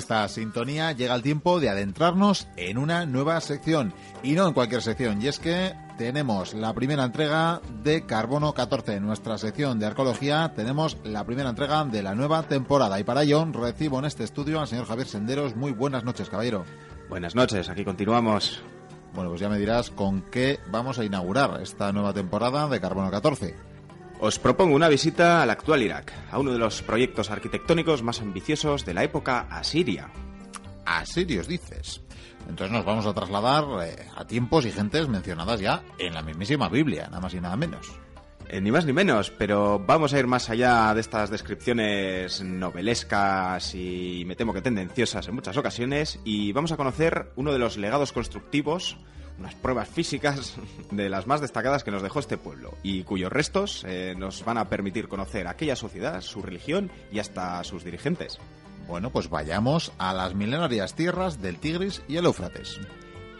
Esta sintonía llega el tiempo de adentrarnos en una nueva sección. Y no en cualquier sección, y es que tenemos la primera entrega de Carbono 14. En nuestra sección de arqueología tenemos la primera entrega de la nueva temporada. Y para ello recibo en este estudio al señor Javier Senderos. Muy buenas noches, caballero. Buenas noches, aquí continuamos. Bueno, pues ya me dirás con qué vamos a inaugurar esta nueva temporada de Carbono 14. Os propongo una visita al actual Irak, a uno de los proyectos arquitectónicos más ambiciosos de la época asiria. Asirios, dices. Entonces nos vamos a trasladar eh, a tiempos y gentes mencionadas ya en la mismísima Biblia, nada más y nada menos. Eh, ni más ni menos, pero vamos a ir más allá de estas descripciones novelescas y me temo que tendenciosas en muchas ocasiones y vamos a conocer uno de los legados constructivos unas pruebas físicas de las más destacadas que nos dejó este pueblo y cuyos restos eh, nos van a permitir conocer aquella sociedad, su religión y hasta sus dirigentes. Bueno, pues vayamos a las milenarias tierras del Tigris y el Éufrates.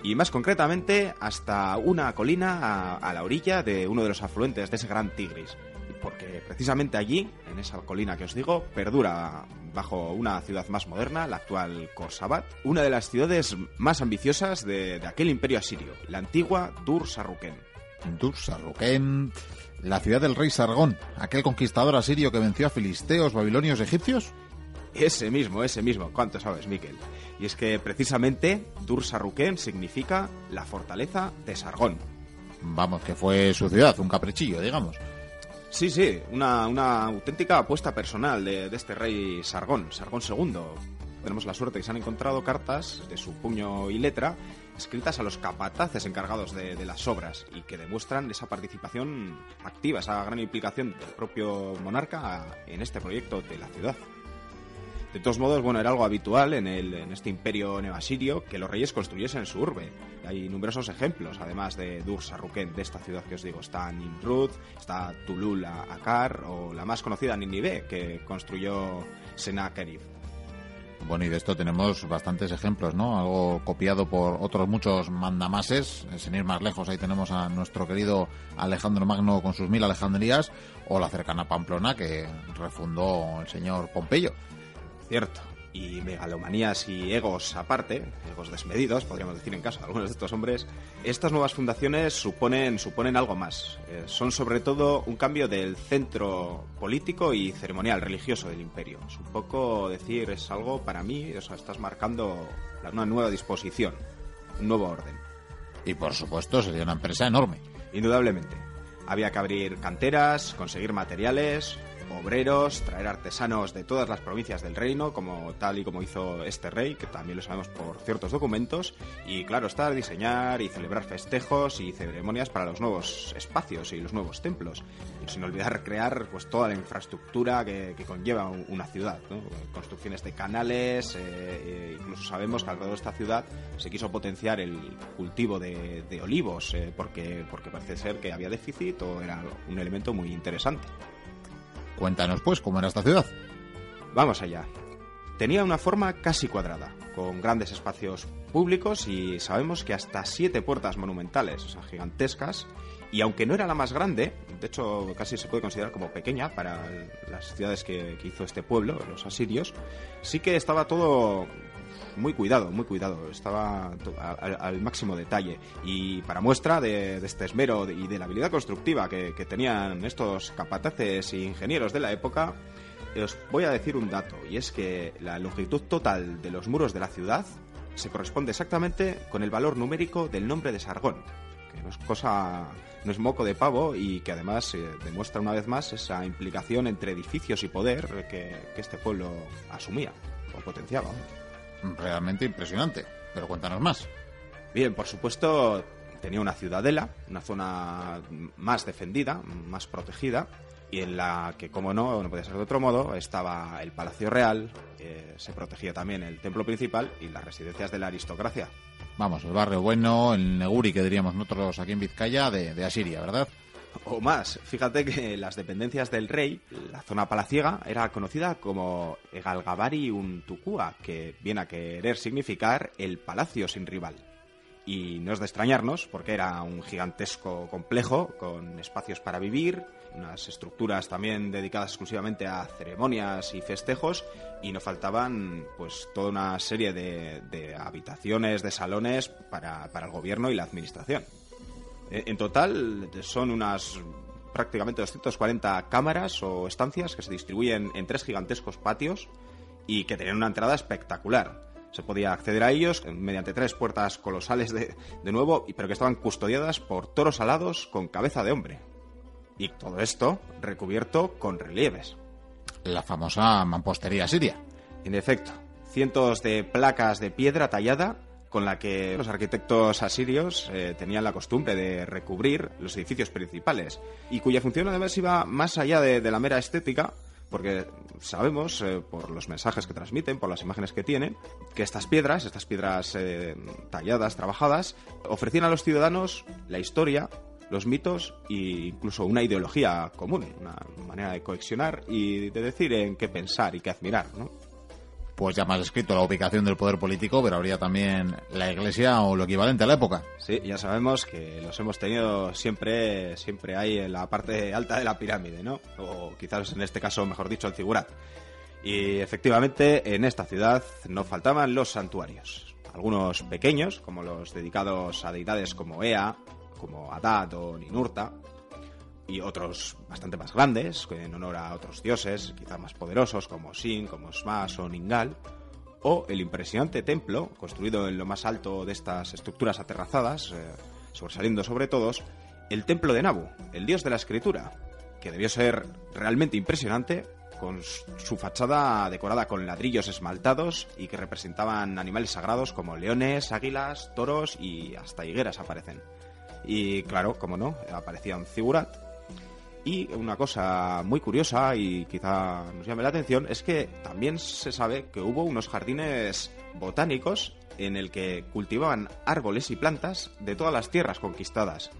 Y más concretamente hasta una colina a la orilla de uno de los afluentes de ese gran Tigris porque precisamente allí, en esa colina que os digo, perdura bajo una ciudad más moderna, la actual Korsabat, una de las ciudades más ambiciosas de, aquel imperio asirio, la antigua Dur Sarruken. Dur Sarruken, la ciudad del rey Sargón, aquel conquistador asirio que venció a filisteos, babilonios, egipcios. Ese mismo, ese mismo. ¿Cuánto sabes, Miquel? Y es que precisamente Dur Sarruken significa la fortaleza de Sargón. Vamos, que fue su ciudad, un caprichillo, digamos. Sí, sí, una, auténtica apuesta personal de, este rey Sargón, Sargón II. Tenemos la suerte que se han encontrado cartas de su puño y letra escritas a los capataces encargados de, de, las obras y que demuestran esa participación activa, esa gran implicación del propio monarca en este proyecto de la ciudad. De todos modos, bueno, era algo habitual en, el, en este imperio neoasirio que los reyes construyesen su urbe. Hay numerosos ejemplos, además de Dur Sarruken, de esta ciudad que os digo. Está Nimrud, está Tulul Akar o la más conocida Ninive, que construyó Sennacherib. Bueno, y de esto tenemos bastantes ejemplos, ¿no? Algo copiado por otros muchos mandamases. Sin ir más lejos, ahí tenemos a nuestro querido Alejandro Magno con sus mil Alejandrías, o la cercana Pamplona que refundó el señor Pompeyo cierto. Y megalomanías y egos aparte, egos desmedidos, podríamos decir en caso de algunos de estos hombres, estas nuevas fundaciones suponen, suponen algo más. Eh, son sobre todo un cambio del centro político y ceremonial, religioso del imperio. Es un poco decir, es algo para mí, o sea, estás marcando una nueva disposición, un nuevo orden. Y por supuesto sería una empresa enorme. Indudablemente. Había que abrir canteras, conseguir materiales, obreros, traer artesanos de todas las provincias del reino, como tal y como hizo este rey, que también lo sabemos por ciertos documentos, y claro está, diseñar y celebrar festejos y ceremonias para los nuevos espacios y los nuevos templos, sin olvidar crear pues toda la infraestructura que, conlleva una ciudad, construcciones de canales, eh, eh, incluso sabemos que alrededor de esta ciudad se quiso potenciar el cultivo de, olivos, eh, porque, porque parece ser que había déficit o era un elemento muy interesante. Cuéntanos pues cómo era esta ciudad. Vamos allá. Tenía una forma casi cuadrada, con grandes espacios públicos y sabemos que hasta siete puertas monumentales, o sea, gigantescas, y aunque no era la más grande, de hecho casi se puede considerar como pequeña para las ciudades que, hizo este pueblo, los asirios, sí que estaba todo muy cuidado, muy cuidado, estaba al, máximo detalle. Y para muestra de, este esmero y de la habilidad constructiva que, tenían estos capataces e ingenieros de la época, os voy a decir un dato, y es que la longitud total de los muros de la ciudad se corresponde exactamente con el valor numérico del nombre de Sargón, que no es cosa, no es moco de pavo y que además eh, demuestra una vez más esa implicación entre edificios y poder que, que este pueblo asumía o potenciaba realmente impresionante. Pero cuéntanos más. Bien, por supuesto, tenía una ciudadela, una zona más defendida, más protegida, y en la que, como no, no podía ser de otro modo, estaba el Palacio Real, eh, se protegía también el templo principal y las residencias de la aristocracia. Vamos, el barrio bueno, el Neguri, que diríamos nosotros aquí en Vizcaya, de, de Asiria, ¿verdad? O más. Fíjate que las dependencias del rey, la zona palaciega, era conocida como Egalgabari Untukua, que viene a querer significar el palacio sin rival. y no es de extrañarnos porque era un gigantesco complejo con espacios para vivir, unas estructuras también dedicadas exclusivamente a ceremonias y festejos y no faltaban pues toda una serie de, habitaciones, de salones para, para, el gobierno y la administración. E, en total son unas prácticamente 240 cámaras o estancias que se distribuyen en tres gigantescos patios y que tenían una entrada espectacular. Se podía acceder a ellos mediante tres puertas colosales de, de nuevo, pero que estaban custodiadas por toros alados con cabeza de hombre. Y todo esto recubierto con relieves. La famosa mampostería siria. En efecto, cientos de placas de piedra tallada con la que los arquitectos asirios eh, tenían la costumbre de recubrir los edificios principales y cuya función además iba más allá de, la mera estética porque sabemos, eh, por los mensajes que transmiten, por las imágenes que tienen, que estas piedras, estas piedras eh, talladas, trabajadas, ofrecían a los ciudadanos la historia los mitos e incluso una ideología común, una manera de coexionar y de decir en qué pensar y qué admirar. Pues ya más escrito la ubicación del poder político, pero habría también la iglesia o lo equivalente a la época. Sí, ya sabemos que los hemos tenido siempre, siempre ahí en la parte alta de la pirámide, ¿no? O quizás en este caso, mejor dicho, el figurat. Y efectivamente, en esta ciudad no faltaban los santuarios. Algunos pequeños, como los dedicados a deidades como Ea, como Adad o Ninurta, y otros bastante más grandes, en honor a otros dioses, quizá más poderosos, como Sin, como Smash o Ningal, o el impresionante templo, construido en lo más alto de estas estructuras aterrazadas, eh, sobresaliendo sobre todos, el templo de Nabu, el dios de la escritura, que debió ser realmente impresionante, con su fachada decorada con ladrillos esmaltados y que representaban animales sagrados como leones, águilas, toros y hasta higueras aparecen. Y claro, como no, aparecía un Zigurat. Y una cosa muy curiosa y quizá nos llame la atención es que también se sabe que hubo unos jardines botánicos en el que cultivaban árboles y plantas de todas las tierras conquistadas.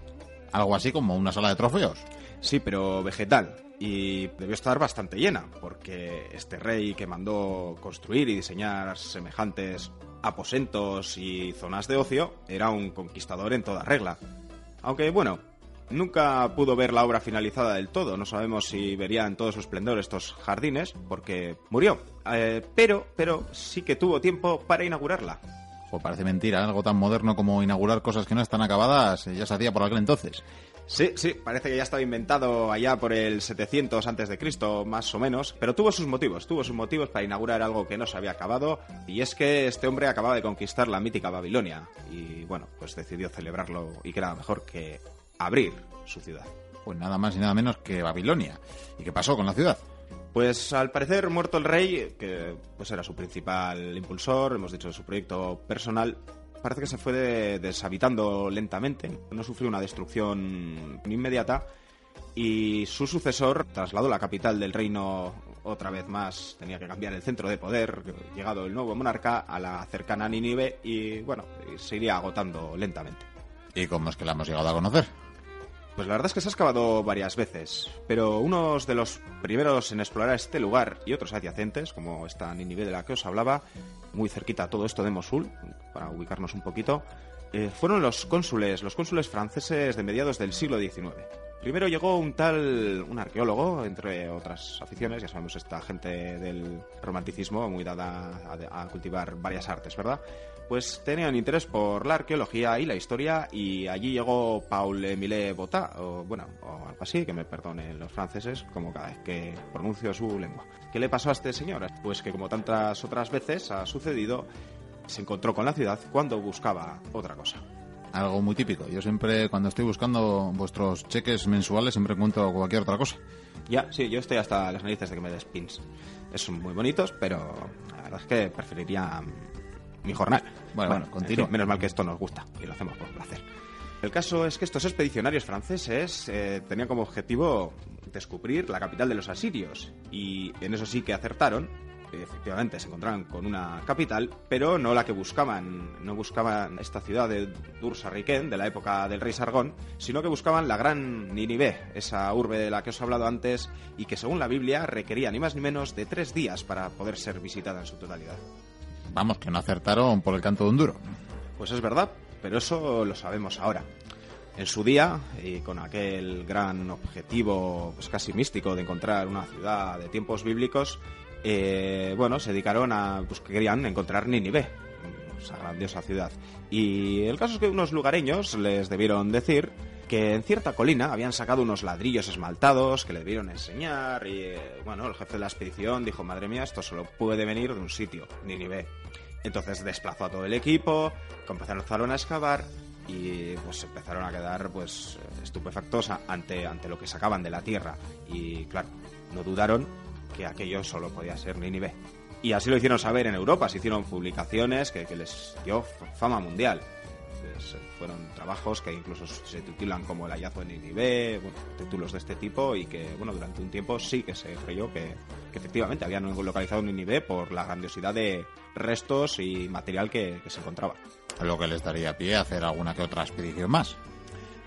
Algo así como una sala de trofeos. Sí, pero vegetal. Y debió estar bastante llena, porque este rey que mandó construir y diseñar semejantes aposentos y zonas de ocio era un conquistador en toda regla. Aunque bueno, nunca pudo ver la obra finalizada del todo. No sabemos si vería en todo su esplendor estos jardines, porque murió. Eh, pero, pero sí que tuvo tiempo para inaugurarla. O parece mentira, algo tan moderno como inaugurar cosas que no están acabadas eh, ya se hacía por aquel entonces. Sí, sí, parece que ya estaba inventado allá por el 700 antes de Cristo, más o menos, pero tuvo sus motivos, tuvo sus motivos para inaugurar algo que no se había acabado, y es que este hombre acababa de conquistar la mítica Babilonia, y bueno, pues decidió celebrarlo, y que era mejor que abrir su ciudad. Pues nada más y nada menos que Babilonia. ¿Y qué pasó con la ciudad? Pues al parecer muerto el rey, que pues era su principal impulsor, hemos dicho su proyecto personal, parece que se fue deshabitando lentamente, no sufrió una destrucción inmediata y su sucesor trasladó la capital del reino otra vez más, tenía que cambiar el centro de poder, llegado el nuevo monarca a la cercana Nínive y bueno, se iría agotando lentamente. ¿Y cómo es que la hemos llegado a conocer? Pues la verdad es que se ha excavado varias veces, pero unos de los primeros en explorar este lugar y otros adyacentes, como esta Nínive de la que os hablaba, muy cerquita a todo esto de Mosul, para ubicarnos un poquito, eh, fueron los cónsules, los cónsules franceses de mediados del siglo XIX. Primero llegó un tal, un arqueólogo, entre otras aficiones, ya sabemos esta gente del romanticismo, muy dada a cultivar varias artes, ¿verdad? Pues tenían interés por la arqueología y la historia y allí llegó Paul Emile Botta, o bueno, o algo así, que me perdonen los franceses, como cada vez que pronuncio su lengua. ¿Qué le pasó a este señor? Pues que como tantas otras veces ha sucedido, se encontró con la ciudad cuando buscaba otra cosa. Algo muy típico. Yo siempre, cuando estoy buscando vuestros cheques mensuales, siempre encuentro cualquier otra cosa. Ya, sí, yo estoy hasta las narices de que me des pins. Son muy bonitos, pero la verdad es que preferiría mi jornal. Bueno, bueno, continúo. menos mal que esto nos gusta y lo hacemos por placer. El caso es que estos expedicionarios franceses eh, tenían como objetivo descubrir la capital de los asirios y en eso sí que acertaron. Efectivamente, se encontraron con una capital, pero no la que buscaban. No buscaban esta ciudad de Dur-Sarriken, de la época del rey Sargón, sino que buscaban la gran Ninive, esa urbe de la que os he hablado antes y que según la Biblia requería ni más ni menos de tres días para poder ser visitada en su totalidad. Vamos, que no acertaron por el canto de un duro. Pues es verdad, pero eso lo sabemos ahora. En su día, y con aquel gran objetivo pues casi místico de encontrar una ciudad de tiempos bíblicos, eh, bueno, se dedicaron a, pues querían encontrar Nínive, esa grandiosa ciudad. Y el caso es que unos lugareños les debieron decir que en cierta colina habían sacado unos ladrillos esmaltados que le debieron enseñar y, eh, bueno, el jefe de la expedición dijo, madre mía, esto solo puede venir de un sitio, Nínive. Entonces desplazó a todo el equipo, comenzaron a excavar y pues empezaron a quedar pues estupefactos ante, ante lo que sacaban de la tierra. Y claro, no dudaron que aquello solo podía ser Nínive. Y así lo hicieron saber en Europa, se hicieron publicaciones que les dio fama mundial. Pues, fueron trabajos que incluso se titulan como El hallazgo de Nínive, bueno, títulos de este tipo y que bueno durante un tiempo sí que se creyó que, que efectivamente habían localizado Nínive por la grandiosidad de restos y material que, que se encontraba. Lo que les daría pie a hacer alguna que otra expedición más.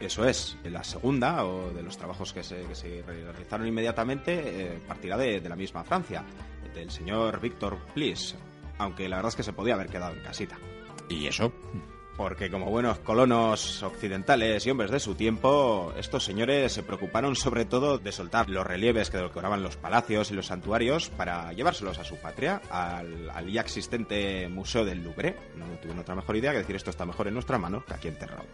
Eso es, la segunda, o de los trabajos que se, que se realizaron inmediatamente, eh, partirá de, de, la misma Francia, del señor Víctor Plis, aunque la verdad es que se podía haber quedado en casita. ¿Y eso? Porque como buenos colonos occidentales y hombres de su tiempo, estos señores se preocuparon sobre todo de soltar los relieves que decoraban los palacios y los santuarios para llevárselos a su patria, al, al ya existente Museo del Louvre. No tuvieron otra mejor idea que decir esto está mejor en nuestra mano que aquí enterrado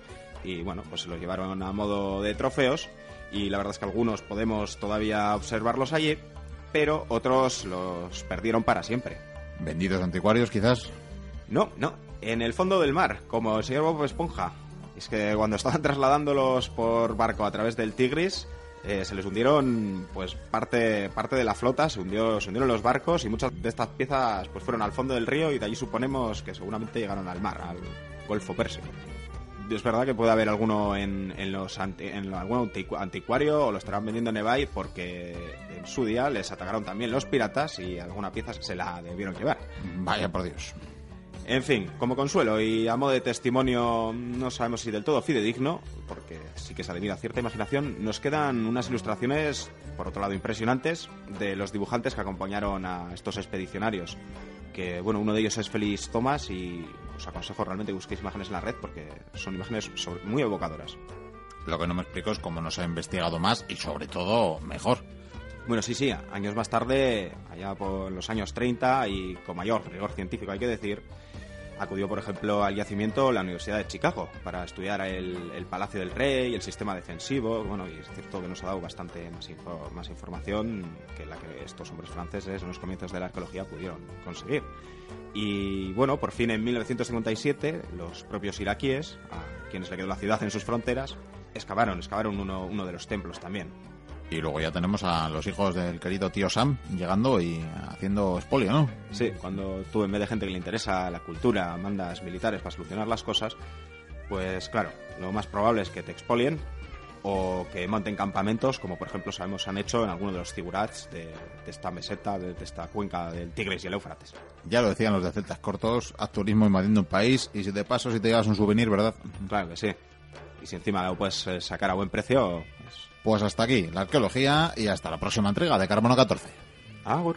y bueno, pues se los llevaron a modo de trofeos y la verdad es que algunos podemos todavía observarlos allí, pero otros los perdieron para siempre. ¿Vendidos anticuarios quizás? No, no, en el fondo del mar, como el señor Bob Esponja. Es que cuando estaban trasladándolos por barco a través del Tigris, eh, se les hundieron pues parte, parte de la flota, se, hundió, se hundieron los barcos y muchas de estas piezas pues fueron al fondo del río y de allí suponemos que seguramente llegaron al mar, al Golfo Pérseo es verdad que puede haber alguno en, en los anti, en algún anticuario o lo estarán vendiendo en eBay porque en su día les atacaron también los piratas y alguna pieza se la debieron llevar. Vaya por Dios. En fin, como consuelo y a modo de testimonio, no sabemos si del todo fidedigno, porque sí que se admira cierta imaginación, nos quedan unas ilustraciones, por otro lado impresionantes, de los dibujantes que acompañaron a estos expedicionarios que bueno, uno de ellos es Félix Thomas y os aconsejo realmente que busquéis imágenes en la red porque son imágenes muy evocadoras. Lo que no me explico es cómo no se ha investigado más y sobre todo mejor. Bueno, sí, sí, años más tarde, allá por los años 30 y con mayor rigor científico hay que decir, acudió, por ejemplo, al yacimiento la Universidad de Chicago para estudiar el, Palacio del Rey, el sistema defensivo. Bueno, y es cierto que nos ha dado bastante más, info, más información que la que estos hombres franceses en los comienzos de la arqueología pudieron conseguir. Y bueno, por fin en 1957, los propios iraquíes, a quienes le quedó la ciudad en sus fronteras, excavaron, excavaron uno, uno de los templos también. Y luego ya tenemos a los hijos del querido tío Sam llegando y haciendo expolio, ¿no? Sí, cuando tú en vez de gente que le interesa la cultura mandas militares para solucionar las cosas, pues claro, lo más probable es que te expolien o que monten campamentos, como por ejemplo sabemos han hecho en algunos de los figurats de, de, esta meseta, de, de, esta cuenca del Tigris y el Éufrates. Ya lo decían los de Celtas Cortos, haz turismo invadiendo un país y si de paso si te llevas un souvenir, ¿verdad? Claro que sí. Y si encima lo puedes sacar a buen precio, pues pues hasta aquí la arqueología y hasta la próxima entrega de Carbono 14. Agur.